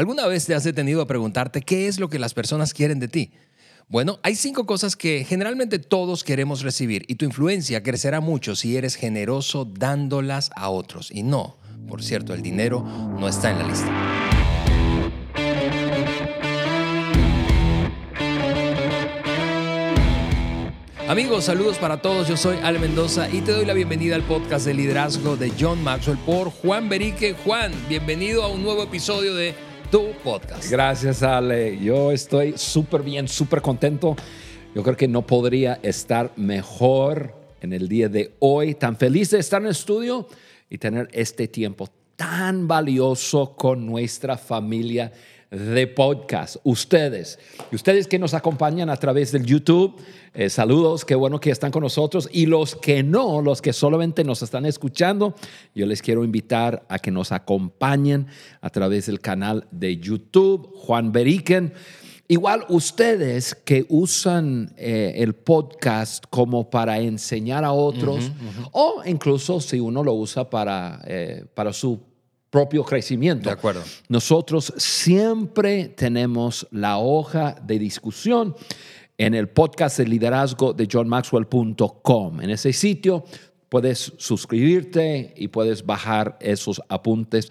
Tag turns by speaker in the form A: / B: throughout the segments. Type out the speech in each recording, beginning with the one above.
A: ¿Alguna vez te has detenido a preguntarte qué es lo que las personas quieren de ti? Bueno, hay cinco cosas que generalmente todos queremos recibir y tu influencia crecerá mucho si eres generoso dándolas a otros. Y no, por cierto, el dinero no está en la lista. Amigos, saludos para todos. Yo soy Ale Mendoza y te doy la bienvenida al podcast de liderazgo de John Maxwell por Juan Berique. Juan, bienvenido a un nuevo episodio de tu podcast.
B: Gracias, Ale. Yo estoy súper bien, súper contento. Yo creo que no podría estar mejor en el día de hoy. Tan feliz de estar en el estudio y tener este tiempo tan valioso con nuestra familia de podcast. Ustedes, ustedes que nos acompañan a través del YouTube, eh, saludos, qué bueno que están con nosotros. Y los que no, los que solamente nos están escuchando, yo les quiero invitar a que nos acompañen a través del canal de YouTube, Juan Beriken. Igual ustedes que usan eh, el podcast como para enseñar a otros, o incluso si uno lo usa para, eh, para su propio crecimiento.
A: De acuerdo.
B: Nosotros siempre tenemos la hoja de discusión en el podcast de liderazgo de johnmaxwell.com. En ese sitio puedes suscribirte y puedes bajar esos apuntes.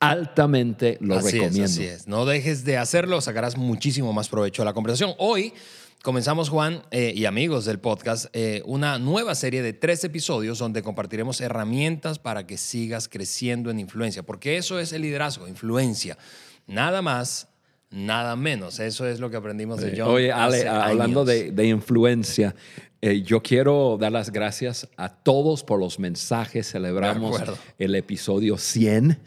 B: Altamente lo recomiendo.
A: así es. No dejes de hacerlo, sacarás muchísimo más provecho de la conversación. Hoy Comenzamos, Juan eh, y amigos del podcast, eh, una nueva serie de tres episodios donde compartiremos herramientas para que sigas creciendo en influencia, porque eso es el liderazgo, influencia. Nada más, nada menos. Eso es lo que aprendimos de John.
B: Oye, Ale, hablando de, de, influencia, eh, yo quiero dar las gracias a todos por los mensajes. Celebramos el episodio 100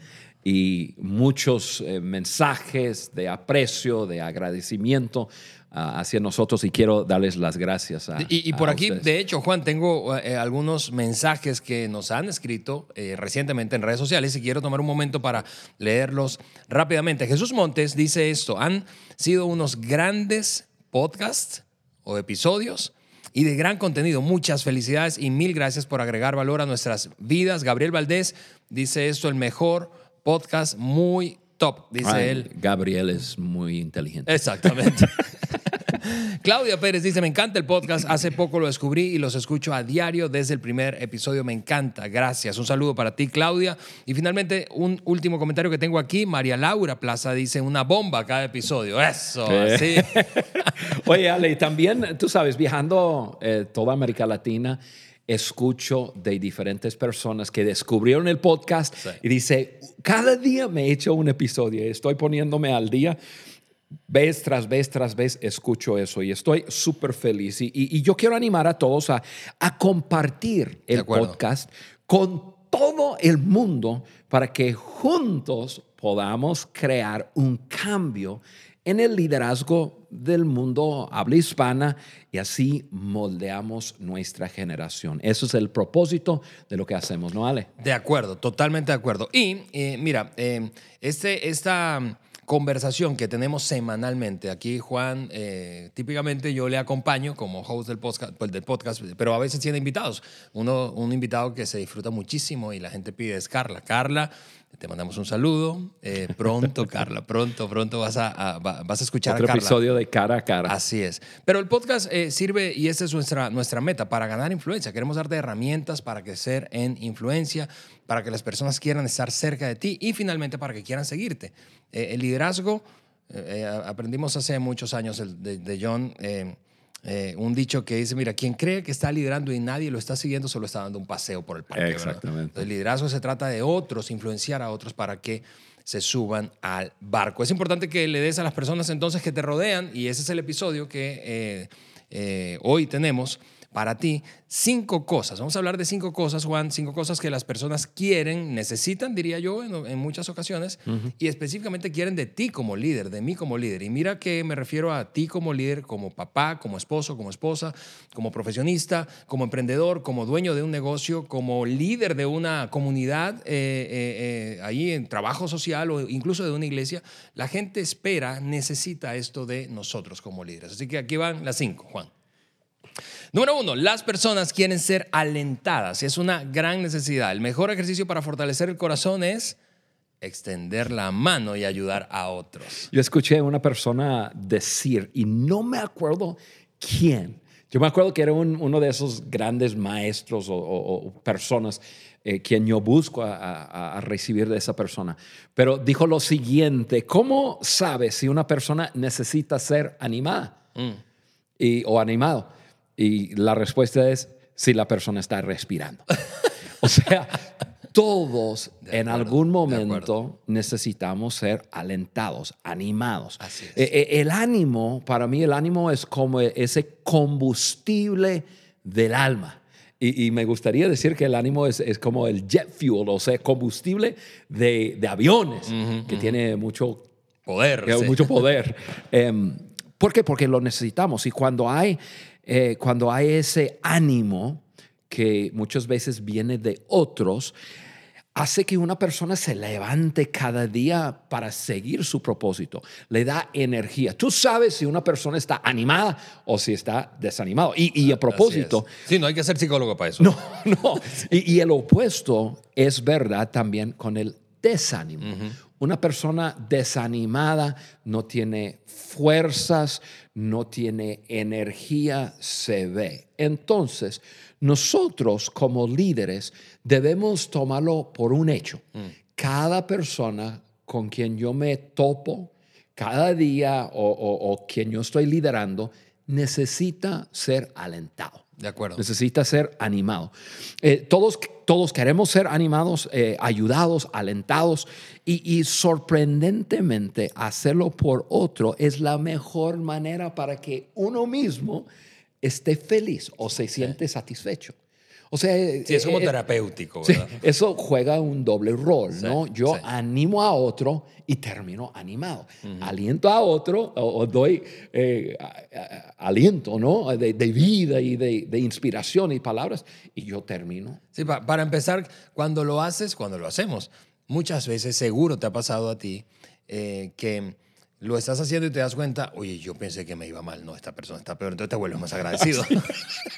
B: y muchos mensajes de aprecio, de agradecimiento hacia nosotros y quiero darles las gracias a
A: Y, y por aquí, de hecho, Juan, tengo eh, algunos mensajes que nos han escrito eh, recientemente en redes sociales y quiero tomar un momento para leerlos rápidamente. Jesús Montes dice esto, han sido unos grandes podcasts o episodios y de gran contenido. Muchas felicidades y mil gracias por agregar valor a nuestras vidas. Gabriel Valdés dice esto, el mejor podcast, muy top, dice él.
B: Gabriel es muy inteligente.
A: Exactamente. Claudia Pérez dice, me encanta el podcast, hace poco lo descubrí y los escucho a diario desde el primer episodio, me encanta, gracias. Un saludo para ti, Claudia. Y finalmente, un último comentario que tengo aquí, María Laura Plaza dice, una bomba cada episodio, eso, así.
B: Oye, Ale, y también, tú sabes, viajando eh, toda América Latina, escucho de diferentes personas que descubrieron el podcast y dice, cada día me he hecho un episodio, estoy poniéndome al día vez tras vez tras vez escucho eso y estoy súper feliz. Y, yo quiero animar a todos a, a compartir el podcast con todo el mundo para que juntos podamos crear un cambio en el liderazgo del mundo habla hispana y así moldeamos nuestra generación. Eso es el propósito de lo que hacemos, ¿no, Ale?
A: De acuerdo, totalmente de acuerdo. Y eh, mira, eh, este, esta conversación que tenemos semanalmente. Aquí Juan, eh, típicamente yo le acompaño como host del podcast, pues, del podcast, pero a veces tiene invitados. Uno, un invitado que se disfruta muchísimo y la gente pide es Carla. Carla, te mandamos un saludo. Eh, pronto, Carla, pronto, pronto vas a, vas a escuchar
B: Otro
A: a Carla.
B: episodio de cara a cara.
A: Así es. Pero el podcast eh, sirve, y esta es nuestra, nuestra meta, para ganar influencia. Queremos darte herramientas para crecer en influencia, para que las personas quieran estar cerca de ti y finalmente para que quieran seguirte. Eh, el liderazgo, aprendimos hace muchos años de, John un dicho que dice, mira, quien cree que está liderando y nadie lo está siguiendo, solo está dando un paseo por el parque.
B: Exactamente.
A: El liderazgo se trata de otros, influenciar a otros para que se suban al barco. Es importante que le des a las personas entonces que te rodean, y ese es el episodio que hoy tenemos, para ti cinco cosas. Vamos a hablar de cinco cosas, Juan, cinco cosas que las personas quieren, necesitan, diría yo, en, muchas ocasiones, y específicamente quieren de ti como líder, de mí como líder. Y mira que me refiero a ti como líder, como papá, como esposo, como esposa, como profesionista, como emprendedor, como dueño de un negocio, como líder de una comunidad, eh, eh, eh, ahí en trabajo social o incluso de una iglesia. La gente espera, necesita esto de nosotros como líderes. Así que aquí van las cinco, Juan. Número uno, las personas quieren ser alentadas. Es una gran necesidad. El mejor ejercicio para fortalecer el corazón es extender la mano y ayudar a otros.
B: Yo escuché a una persona decir, y no me acuerdo quién, yo me acuerdo que era uno de esos grandes maestros o, personas eh, quien yo busco a, recibir de esa persona. Pero dijo lo siguiente, ¿cómo sabes si una persona necesita ser animada mm. y, o animado? Y la respuesta es si la persona está respirando. o sea, todos en algún momento necesitamos ser alentados, animados. E, e, el ánimo, para mí el ánimo es como ese combustible del alma. Y, me gustaría decir que el ánimo es, como el jet fuel, o sea, combustible de, aviones, que tiene mucho
A: poder.
B: Mucho poder. Em, ¿Por qué? Porque lo necesitamos. Y cuando hay, eh, cuando hay ese ánimo que muchas veces viene de otros, hace que una persona se levante cada día para seguir su propósito, le da energía. Tú sabes si una persona está animada o si está desanimado. Y, a propósito...
A: Sí, no hay que ser psicólogo para eso.
B: No, no. Y, el opuesto es verdad también con el desánimo. Una persona desanimada no tiene fuerzas, no tiene energía, se ve. Entonces, nosotros como líderes debemos tomarlo por un hecho. Mm. Cada persona con quien yo me topo cada día o, quien yo estoy liderando necesita ser alentado.
A: De acuerdo.
B: Necesita ser animado. Eh, todos, todos queremos ser animados, eh, ayudados, alentados y, sorprendentemente hacerlo por otro es la mejor manera para que uno mismo esté feliz o se siente satisfecho. O sea,
A: sí, es como eh, terapéutico.
B: eso juega un doble rol, ¿no? Yo animo a otro y termino animado. Aliento a otro o, doy eh, aliento, ¿no? De, vida y de, inspiración y palabras y yo termino.
A: Sí, para empezar, cuando lo haces, cuando lo hacemos, muchas veces seguro te ha pasado a ti eh, que lo estás haciendo y te das cuenta, oye, yo pensé que me iba mal, no, esta persona está peor, entonces te vuelves más agradecido.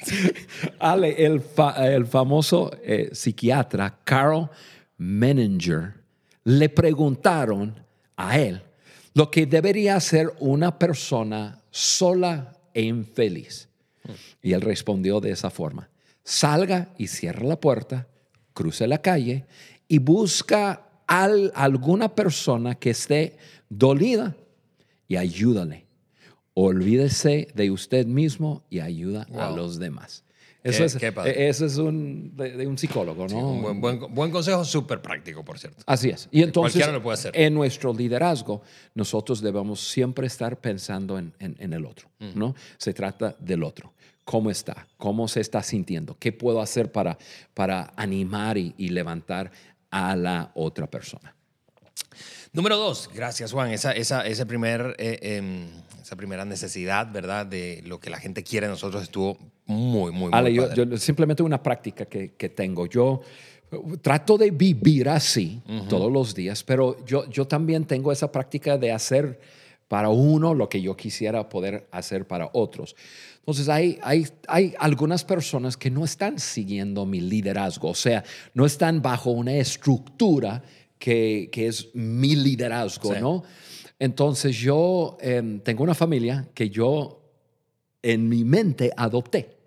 B: Ale, el, el famoso eh, psiquiatra Carl Menninger, le preguntaron a él lo que debería hacer una persona sola e infeliz. Y él respondió de esa forma, salga y cierra la puerta, cruce la calle y busca a alguna persona que esté dolida y ayúdale. Olvídese de usted mismo y ayuda a los demás. Eso, es, e, eso es un, de, un psicólogo, ¿no?
A: un buen, buen, consejo, súper práctico, por cierto.
B: Así es. Y entonces, lo puede hacer. en nuestro liderazgo, nosotros debemos siempre estar pensando en, en, el otro, ¿no? Se trata del otro. ¿Cómo está? ¿Cómo se está sintiendo? ¿Qué puedo hacer para, para animar y, y levantar a la otra persona?
A: Número dos, gracias Juan, esa, esa, ese primer, eh, em, esa primera necesidad, ¿verdad? De lo que la gente quiere de nosotros estuvo muy, muy,
B: Ale, muy yo, simplemente una práctica que, que, tengo. Yo trato de vivir así todos los días, pero yo, yo también tengo esa práctica de hacer para uno lo que yo quisiera poder hacer para otros. Entonces hay, hay, hay algunas personas que no están siguiendo mi liderazgo, o sea, no están bajo una estructura que, es mi liderazgo, ¿no? Entonces yo em, tengo una familia que yo en mi mente adopté.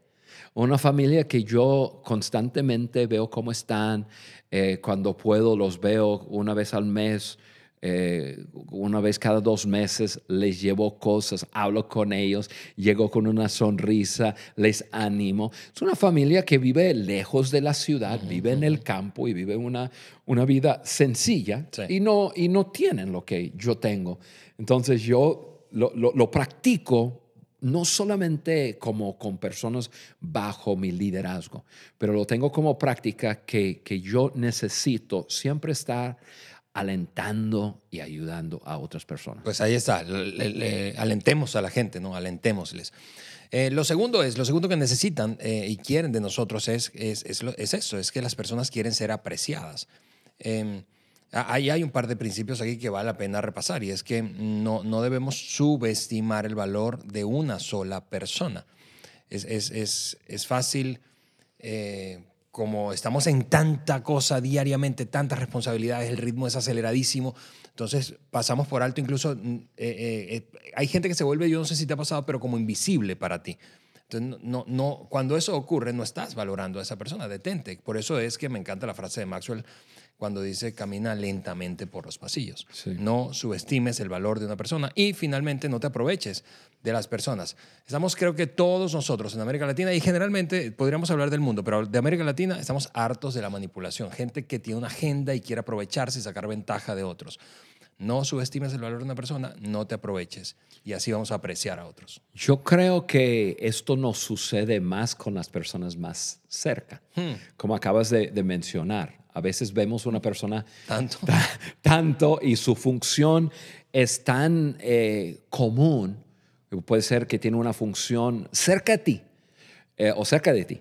B: Una familia que yo constantemente veo cómo están, eh, cuando puedo los veo una vez al mes, eh, una vez cada dos meses les llevo cosas, hablo con ellos, llego con una sonrisa, les animo. Es una familia que vive lejos de la ciudad, vive en el campo y vive una, una vida sencilla y, no, y no tienen lo que yo tengo. Entonces yo lo, lo, practico no solamente como con personas bajo mi liderazgo, pero lo tengo como práctica que, que yo necesito siempre estar alentando y ayudando a otras personas.
A: Pues ahí está, alentemos a la gente, ¿no? Alentémosles. Eh, lo segundo es, lo segundo que necesitan eh, y quieren de nosotros es, es, es, eso, es que las personas quieren ser apreciadas. Em, ahí hay un par de principios aquí que vale la pena repasar y es que no, no debemos subestimar el valor de una sola persona. Es, es fácil eh, como estamos en tanta cosa diariamente, tantas responsabilidades, el ritmo es aceleradísimo, entonces pasamos por alto incluso, mm, eh, eh, eh, hay gente que se vuelve, yo no sé si te ha pasado, pero como invisible para ti. Entonces, no, no, cuando eso ocurre, no estás valorando a esa persona, detente. Por eso es que me encanta la frase de Maxwell cuando dice camina lentamente por los pasillos.
B: Sí.
A: No subestimes el valor de una persona y finalmente no te aproveches de las personas. Estamos, creo que todos nosotros en América Latina y generalmente podríamos hablar del mundo, pero de América Latina estamos hartos de la manipulación. Gente que tiene una agenda y quiere aprovecharse y sacar ventaja de otros. No subestimes el valor de una persona, no te aproveches y así vamos a apreciar a otros.
B: Yo creo que esto nos sucede más con las personas más cerca,
A: Hmm.
B: como acabas de, de mencionar. A veces vemos una persona
A: Tanto.
B: ta- tanto y su función es tan eh, común, puede ser que tiene una función cerca de ti eh, o cerca de ti,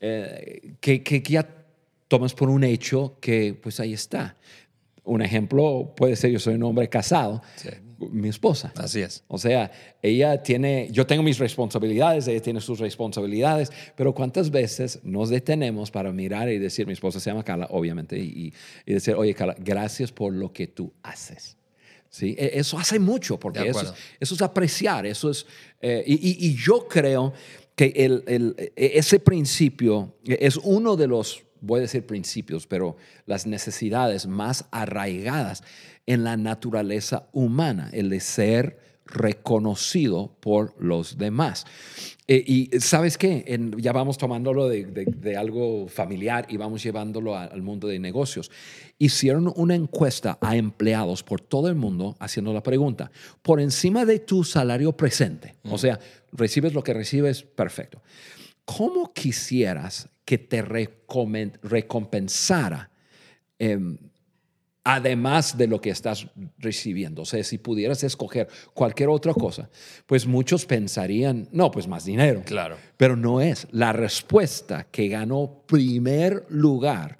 B: eh, que, que ya tomas por un hecho que pues ahí está. Un ejemplo puede ser, yo soy un hombre casado,
A: Sí.
B: mi esposa.
A: Así es.
B: O sea, ella tiene, yo tengo mis responsabilidades, ella tiene sus responsabilidades, pero ¿cuántas veces nos detenemos para mirar y decir, mi esposa se llama Carla, obviamente, y, y decir, oye, Carla, gracias por lo que tú haces? ¿Sí? E- Eso hace mucho, porque eso es,
A: acuerdo.
B: eso es apreciar, eso es, eh, y, y- y yo creo que el- el- e- ese principio es uno de los, voy a decir principios, pero las necesidades más arraigadas en la naturaleza humana, el de ser reconocido por los demás. Eh, y sabes qué, En- ya vamos tomándolo de, de- de algo familiar y vamos llevándolo a- al mundo de negocios. Hicieron una encuesta a empleados por todo el mundo haciendo la pregunta, por encima de tu salario presente, o sea, recibes lo que recibes, perfecto. ¿Cómo quisieras que te recompensara em, además de lo que estás recibiendo. O sea, si pudieras escoger cualquier otra cosa, pues muchos pensarían, no, pues más dinero.
A: Claro.
B: Pero no es. La respuesta que ganó primer lugar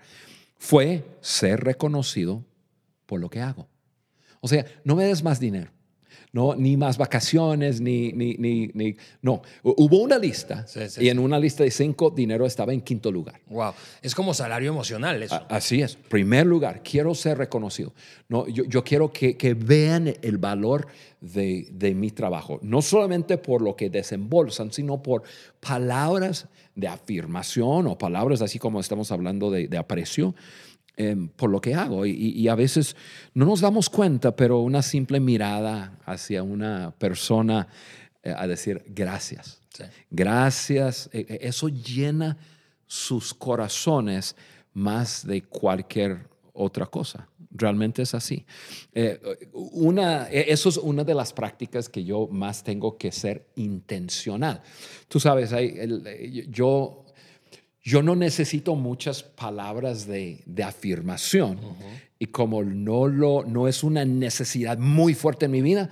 B: fue ser reconocido por lo que hago. O sea, no me des más dinero. No, ni más vacaciones, ni, ni, ni, ni- no. Hu- Hubo una lista
A: Sí, sí,
B: y en una lista de cinco, dinero estaba en quinto lugar.
A: Wow. Es como salario emocional eso.
B: A- Así es. Primer lugar, quiero ser reconocido. No, yo, yo quiero que, que vean el valor de, de mi trabajo, no solamente por lo que desembolsan, sino por palabras de afirmación o palabras así como estamos hablando de, de aprecio em, por lo que hago. Y, y- a veces no nos damos cuenta, pero una simple mirada hacia una persona eh, a decir gracias.
A: Sí.
B: Gracias. eh, eh, Eso llena sus corazones más de cualquier otra cosa. Realmente es así. Eh, una, eh, eso es una de las prácticas que yo más tengo que ser intencional. Tú sabes, hay el- eh, yo, yo no necesito muchas palabras de, de afirmación y como no, lo, no es una necesidad muy fuerte en mi vida,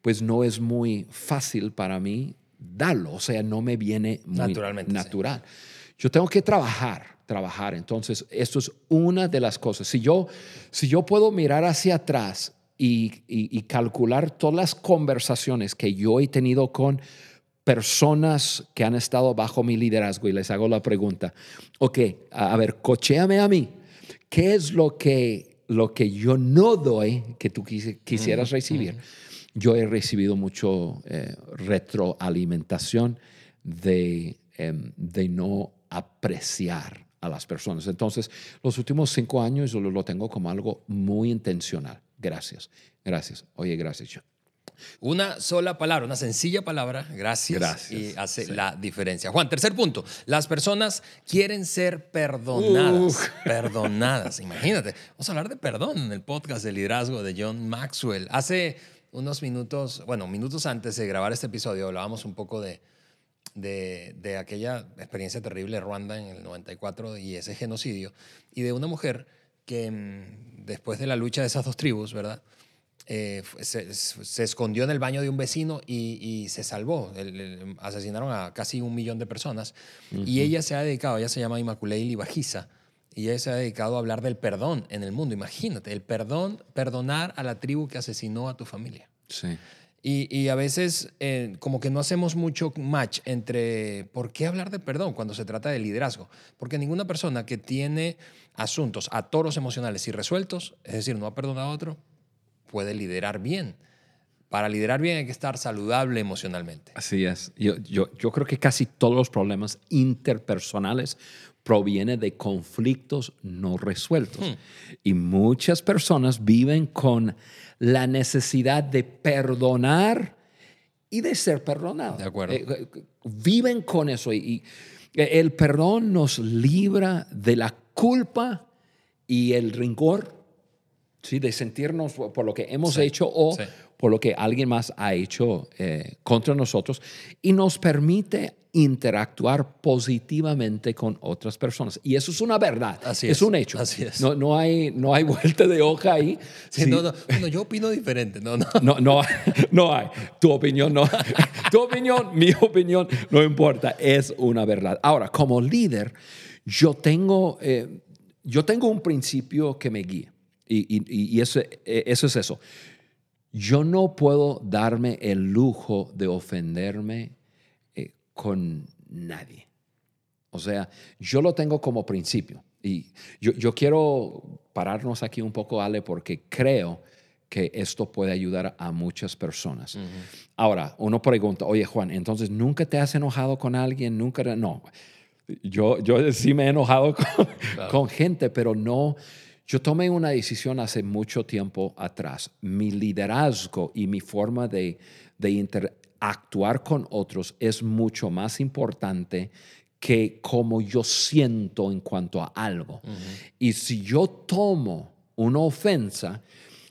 B: pues no es muy fácil para mí darlo. O sea, no me viene muy
A: Naturalmente, sí.
B: natural. Yo tengo que trabajar, trabajar. Entonces, esto es una de las cosas. Si yo, si yo puedo mirar hacia atrás y, y- y calcular todas las conversaciones que yo he tenido con personas que han estado bajo mi liderazgo y les hago la pregunta, ok, a, ver, cocheame a mí, ¿qué es lo que, lo que yo no doy que tú quisi- quisieras recibir? Yo he recibido mucho eh, retroalimentación de, em, de no apreciar a las personas. Entonces, los últimos cinco años yo lo, tengo como algo muy intencional. Gracias, gracias. Oye, gracias.
A: Una sola palabra, una sencilla palabra, gracias,
B: Gracias,
A: y hace
B: sí.
A: la diferencia. Juan, tercer punto. Las personas quieren ser perdonadas. Perdonadas. Imagínate. Vamos a hablar de perdón en el podcast de liderazgo de John Maxwell. Hace unos minutos, bueno, minutos antes de grabar este episodio, hablábamos un poco de, de, de aquella experiencia terrible de Ruanda en el 94 y ese genocidio, y de una mujer que mm, después de la lucha de esas dos tribus, ¿verdad? Eh, se, se escondió en el baño de un vecino y, y se salvó. El- el- asesinaron a casi un millón de personas. Y ella se ha dedicado, ella se llama Immaculée Bajiza, y ella se ha dedicado a hablar del perdón en el mundo. Imagínate, el perdón, perdonar a la tribu que asesinó a tu familia.
B: Sí.
A: Y, y a veces eh, como que no hacemos mucho match entre por qué hablar de perdón cuando se trata de liderazgo. Porque ninguna persona que tiene asuntos a toros emocionales y resueltos, es decir, no ha perdonado a otro, puede liderar bien. Para liderar bien hay que estar saludable emocionalmente.
B: Así es. Yo, yo, yo creo que casi todos los problemas interpersonales provienen de conflictos no resueltos.
A: Hmm.
B: Y muchas personas viven con la necesidad de perdonar y de ser perdonados.
A: De acuerdo.
B: Eh, eh, viven con eso y, y el perdón nos libra de la culpa y el rencor, ¿sí? de sentirnos por lo que hemos
A: Sí,
B: hecho o
A: sí.
B: por lo que alguien más ha hecho eh, contra nosotros y nos permite interactuar positivamente con otras personas. Y eso es una verdad,
A: Así
B: es.
A: es,
B: un hecho.
A: así es.
B: No, no, hay, no hay vuelta de hoja ahí.
A: Sí. No, no, no, yo opino diferente. No, no.
B: No, no, no hay. Tu opinión no. Tu opinión, mi opinión, no importa. Es una verdad. Ahora, como líder, yo tengo, eh, yo tengo un principio que me guía. Y, y- y eso, eh, eso es eso. Yo no puedo darme el lujo de ofenderme eh, con nadie. O sea, yo lo tengo como principio. Y yo, yo quiero pararnos aquí un poco, Ale, porque creo que esto puede ayudar a muchas personas. Ahora, uno pregunta, oye Juan, entonces nunca te has enojado con alguien, nunca... No, yo, yo sí me he enojado con, con gente, pero no... Yo tomé una decisión hace mucho tiempo atrás. Mi liderazgo y mi forma de, de interactuar con otros es mucho más importante que como yo siento en cuanto a algo. Y si yo tomo una ofensa,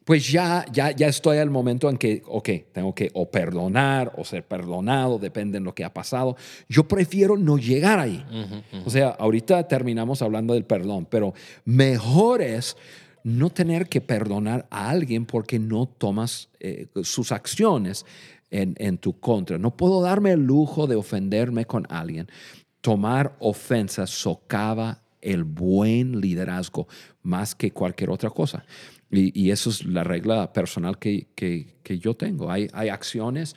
B: pues ya, ya, ya estoy al momento en que, ok, tengo que o perdonar o ser perdonado, depende de lo que ha pasado. Yo prefiero no llegar ahí. O sea, ahorita terminamos hablando del perdón, pero mejor es no tener que perdonar a alguien porque no tomas eh, sus acciones en, en tu contra. No puedo darme el lujo de ofenderme con alguien. Tomar ofensas socava el buen liderazgo más que cualquier otra cosa. Y, y eso es la regla personal que, que- que yo tengo. Hay, hay acciones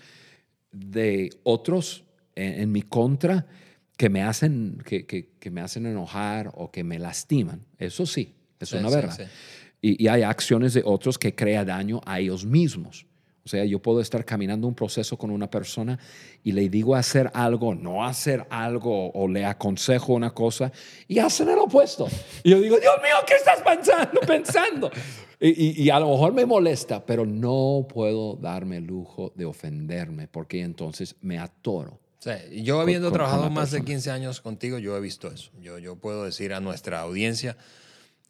B: de otros en, en mi contra que me, hacen, que, que- que me hacen enojar o que me lastiman. Eso sí, es
A: Sí,
B: una
A: sí,
B: verdad.
A: sí.
B: Y, y hay acciones de otros que crean daño a ellos mismos. O sea, yo puedo estar caminando un proceso con una persona y le digo hacer algo, no hacer algo, o le aconsejo una cosa y hacen el opuesto. Y yo digo, Dios mío, ¿qué estás pensando? pensando? Y, y- a lo mejor me molesta, pero no puedo darme el lujo de ofenderme porque entonces me atoro.
A: Sea, yo habiendo
B: con- con
A: trabajado
B: la
A: más de
B: persona.
A: 15 años contigo, yo he visto eso. Yo, yo puedo decir a nuestra audiencia,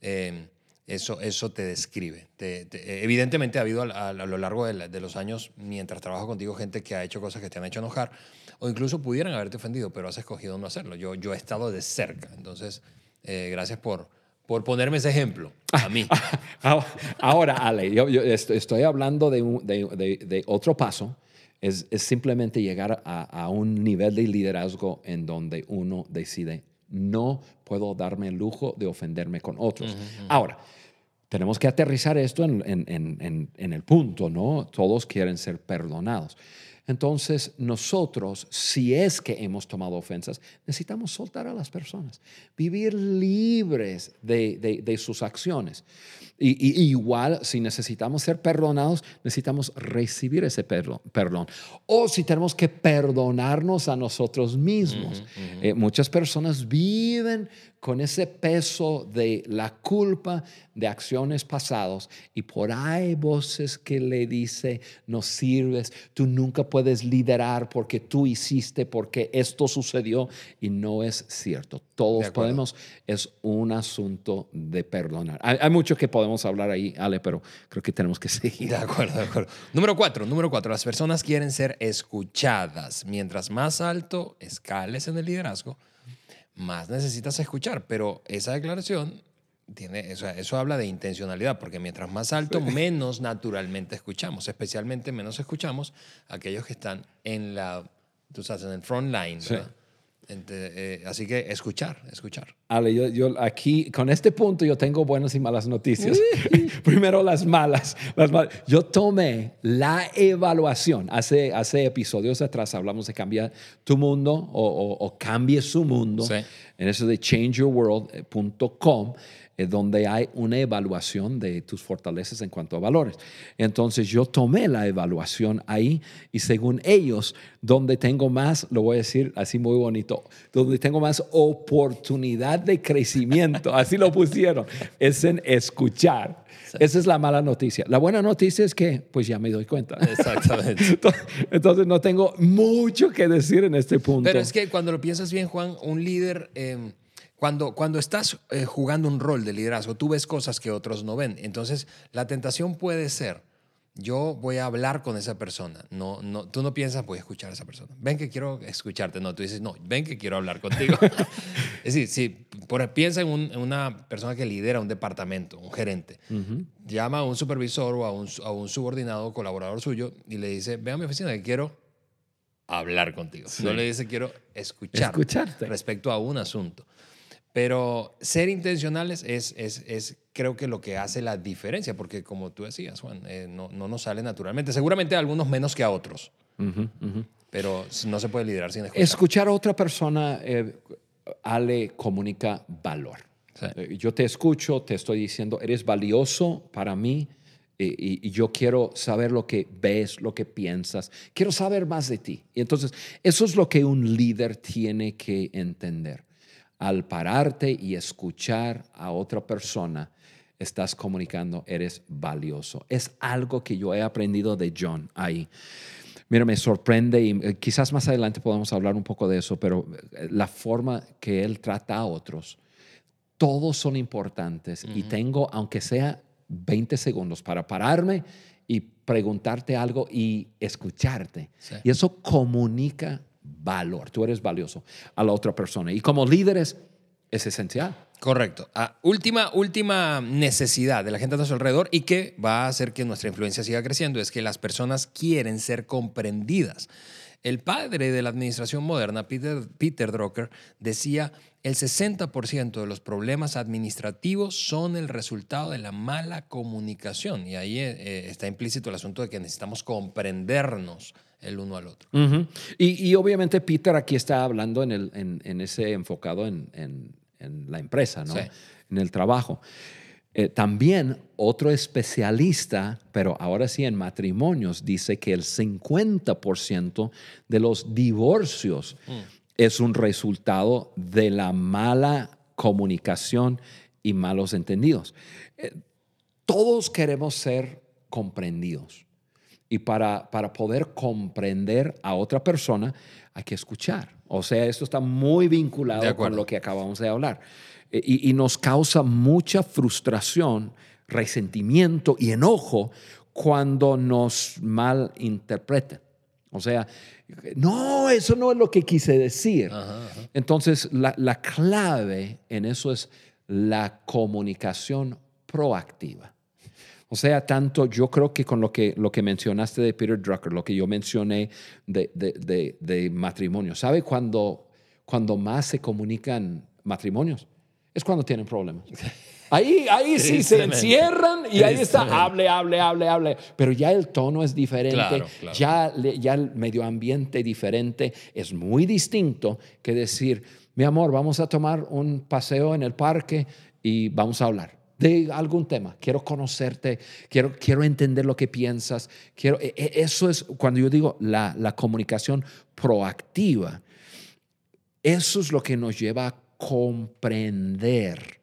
A: eh, eso, eso te describe. Te- te- evidentemente ha habido a, a- a lo largo de, la- de los años, mientras trabajo contigo, gente que ha hecho cosas que te han hecho enojar o incluso pudieran haberte ofendido, pero has escogido no hacerlo. Yo, yo he estado de cerca. Entonces, eh, gracias por, por ponerme ese ejemplo a mí.
B: Ah, Ahora, Ale, yo, yo est- estoy hablando de, un- de- de- de otro paso. Es, es simplemente llegar a, a un nivel de liderazgo en donde uno decide, no puedo darme el lujo de ofenderme con otros. Ahora, tenemos que aterrizar esto en- en- en- en el punto, ¿no? Todos quieren ser perdonados. Entonces, nosotros, si es que hemos tomado ofensas, necesitamos soltar a las personas, vivir libres de, de- de sus acciones. Y, y- igual, si necesitamos ser perdonados, necesitamos recibir ese perdo- perdón. O si tenemos que perdonarnos a nosotros mismos. Eh, muchas personas viven con ese peso de la culpa de acciones pasadas y por ahí voces que le dice no sirves, tú nunca puedes liderar porque tú hiciste, porque esto sucedió y no es cierto. Todos podemos, es un asunto de perdonar. Hay, hay mucho que podemos hablar ahí, Ale, pero creo que tenemos que seguir.
A: De acuerdo, de acuerdo. Número cuatro, número cuatro. Las personas quieren ser escuchadas. Mientras más alto escales en el liderazgo, más necesitas escuchar. Pero esa declaración tiene, o sea, eso habla de intencionalidad, porque mientras más alto, menos naturalmente escuchamos. Especialmente menos escuchamos a aquellos que están en la, tú sabes, en el front line,
B: Sí.
A: Eh, así que escuchar, escuchar.
B: Ale, yo, yo aquí, con este punto, yo tengo buenas y malas noticias. Primero las malas, las malas. Yo tomé la evaluación. Hace, hace episodios atrás hablamos de cambiar tu mundo o, o- o cambie su mundo.
A: Sí.
B: En eso de changeyourworld.com, eh, donde hay una evaluación de tus fortalezas en cuanto a valores. Entonces yo tomé la evaluación ahí y según ellos, donde tengo más, lo voy a decir así muy bonito, donde tengo más oportunidad de crecimiento, así lo pusieron, es en escuchar. Esa es la mala noticia. La buena noticia es que, pues ya me doy cuenta.
A: Exactamente.
B: Entonces no tengo mucho que decir en este punto.
A: Pero es que cuando lo piensas bien, Juan, un líder, eh, cuando, cuando estás eh, jugando un rol de liderazgo, tú ves cosas que otros no ven. Entonces, la tentación puede ser, yo voy a hablar con esa persona. No, no, tú no piensas, voy a escuchar a esa persona. Ven que quiero escucharte. No, tú dices, no, ven que quiero hablar contigo. es decir, si por, piensa en, un- en una persona que lidera un departamento, un gerente. Llama a un supervisor o a un, a un subordinado, colaborador suyo, y le dice, ven a mi oficina que quiero hablar contigo. No le dice quiero escuchar
B: Escucharte.
A: respecto a un asunto. Pero ser intencionales es, es, es creo que lo que hace la diferencia, porque como tú decías, Juan, eh, no, no nos sale naturalmente. Seguramente a algunos menos que a otros,
B: Ujú, ujú.
A: pero no se puede liderar sin escuchar.
B: Escuchar a otra persona, eh, Ale, comunica valor.
A: Sí.
B: Eh, Yo te escucho, te estoy diciendo, eres valioso para mí eh, y, y yo quiero saber lo que ves, lo que piensas, quiero saber más de ti. Y entonces, eso es lo que un líder tiene que entender. Al pararte y escuchar a otra persona, estás comunicando, eres valioso. Es algo que yo he aprendido de John ahí. Mira, me sorprende y eh, quizás más adelante podamos hablar un poco de eso, pero eh, la forma que él trata a otros, todos son importantes y tengo, aunque sea 20 segundos, para pararme y preguntarte algo y escucharte.
A: Sí.
B: Y eso comunica valor. Tú eres valioso a la otra persona. Y como líderes es esencial.
A: Correcto. Ah, última, última necesidad de la gente a nuestro alrededor y que va a hacer que nuestra influencia siga creciendo es que las personas quieren ser comprendidas. El padre de la administración moderna, Peter, Peter Drucker, decía, el 60% de los problemas administrativos son el resultado de la mala comunicación. Y ahí eh, eh, está implícito el asunto de que necesitamos comprendernos el uno al otro.
B: Y, y obviamente Peter aquí está hablando en, el, en, en ese enfocado en, en- en la empresa, ¿no?
A: Sí.
B: en el trabajo. Eh, también otro especialista, pero ahora sí en matrimonios, dice que el 50% de los divorcios es un resultado de la mala comunicación y malos entendidos. Eh, todos queremos ser comprendidos. Y para, para poder comprender a otra persona hay que escuchar. O sea, esto está muy vinculado con lo que acabamos de hablar. Eh, Y, y nos causa mucha frustración, resentimiento y enojo cuando nos malinterpretan. O sea, no, eso no es lo que quise decir. Entonces, la, la clave en eso es la comunicación proactiva. O sea, tanto yo creo que con lo que, lo que mencionaste de Peter Drucker, lo que yo mencioné de, de, de- de matrimonio, ¿sabe cuando, cuando más se comunican matrimonios? Es cuando tienen problemas. Ahí, ahí sí se encierran y ahí está, hable, hable, hable, hable. Pero ya el tono es diferente,
A: Claro, claro.
B: Ya, ya el medio ambiente diferente es muy distinto que decir, mi amor, vamos a tomar un paseo en el parque y vamos a hablar de algún tema. Quiero conocerte, quiero, quiero entender lo que piensas. Quiero, e- e- eso es cuando yo digo la, la comunicación proactiva. Eso es lo que nos lleva a comprender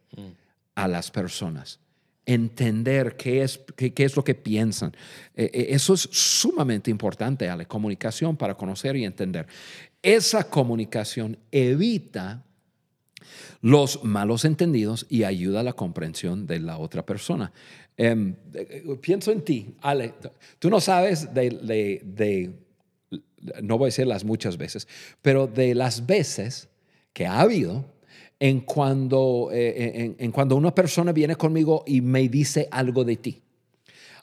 B: a las personas, entender qué es, qué, qué es lo que piensan. Eh, eso es sumamente importante, la comunicación para conocer y entender. Esa comunicación evita los malos entendidos y ayuda a la comprensión de la otra persona. Em, eh, eh, pienso en ti, Ale. Tú no sabes de, de- de- no voy a decir las muchas veces, pero de las veces que ha habido en cuando, eh, en, en cuando una persona viene conmigo y me dice algo de ti.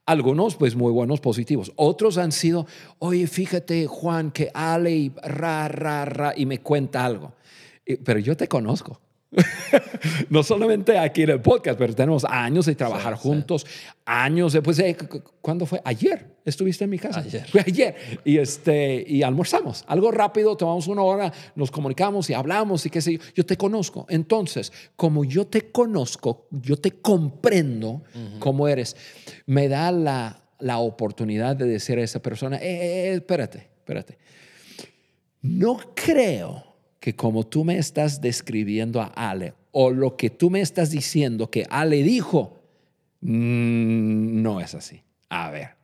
B: Algunos, pues muy buenos, positivos. Otros han sido, oye, fíjate, Juan, que Ale, ra, ra, ra, y me cuenta algo. Pero yo te conozco. no solamente aquí en el podcast, pero tenemos años de trabajar juntos, años después. Eh, ¿Cuándo fue? Ayer estuviste en mi casa.
A: Ayer.
B: Fue ayer. Y, este, y almorzamos. Algo rápido, tomamos una hora, nos comunicamos y hablamos y qué sé yo. Yo te conozco. Entonces, como yo te conozco, yo te comprendo cómo eres, me da la, la, oportunidad de decir a esa persona, eh, eh, eh espérate, espérate. No creo que como tú me estás describiendo a Ale o lo que tú me estás diciendo que Ale dijo, mm, no es así. A ver.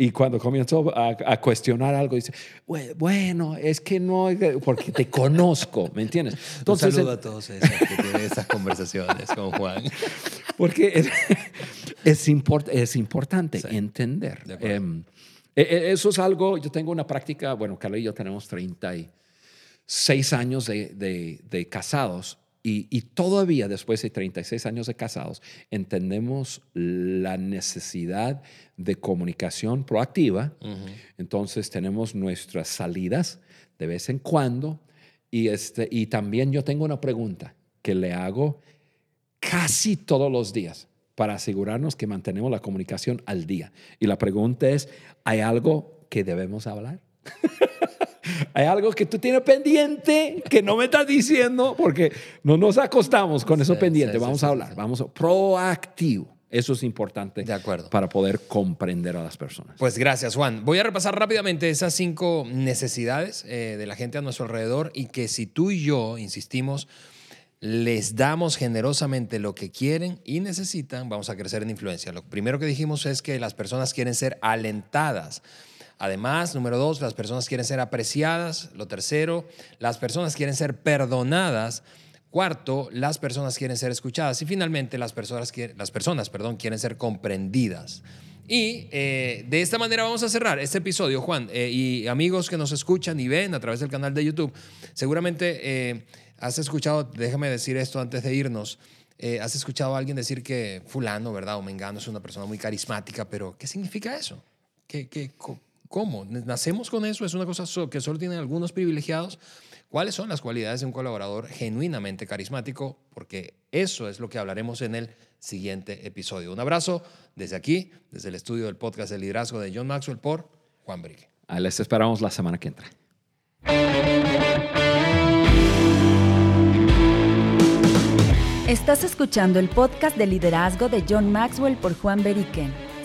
B: Y cuando comienzo a, cuestionar algo, dice, bueno, es que no, porque te conozco, ¿me entiendes?
A: Entonces, Un saludo a todos esos que tienen esas conversaciones con Juan.
B: Porque es, es, es importante entender. Em, e, e, eso es algo, yo tengo una práctica, bueno, Carla y yo tenemos 30 y seis años de, casados y, todavía después de 36 años de casados entendemos la necesidad de comunicación proactiva. Entonces tenemos nuestras salidas de vez en cuando y, este, y también yo tengo una pregunta que le hago casi todos los días para asegurarnos que mantenemos la comunicación al día. Y la pregunta es, ¿hay algo que debemos hablar? Hay algo que tú tienes pendiente que no me estás diciendo porque no nos acostamos con eso pendiente. vamos a hablar, vamos a proactivo. Eso es importante
A: de acuerdo.
B: para poder comprender a las personas.
A: Pues gracias, Juan. Voy a repasar rápidamente esas cinco necesidades eh, de la gente a nuestro alrededor y que si tú y yo insistimos, les damos generosamente lo que quieren y necesitan, vamos a crecer en influencia. Lo primero que dijimos es que las personas quieren ser alentadas. Además, número dos, las personas quieren ser apreciadas. Lo tercero, las personas quieren ser perdonadas. Cuarto, las personas quieren ser escuchadas. Y finalmente, las personas, las personas perdón, quieren ser comprendidas. Y eh, de esta manera vamos a cerrar este episodio, Juan. Eh, y amigos que nos escuchan y ven a través del canal de YouTube, seguramente eh, has escuchado, déjame decir esto antes de irnos, has escuchado a alguien decir que fulano, ¿verdad? O mengano es una persona muy carismática, pero ¿qué significa eso? ¿Qué, qué, ¿Cómo? ¿Nacemos con eso? ¿Es una cosa que solo tienen algunos privilegiados? ¿Cuáles son las cualidades de un colaborador genuinamente carismático? Porque eso es lo que hablaremos en el siguiente episodio. Un abrazo desde aquí, desde el estudio del podcast de liderazgo de John Maxwell por Juan Brigue.
B: Les esperamos la semana que entra.
C: Estás escuchando el podcast de liderazgo de John Maxwell por Juan Beriken.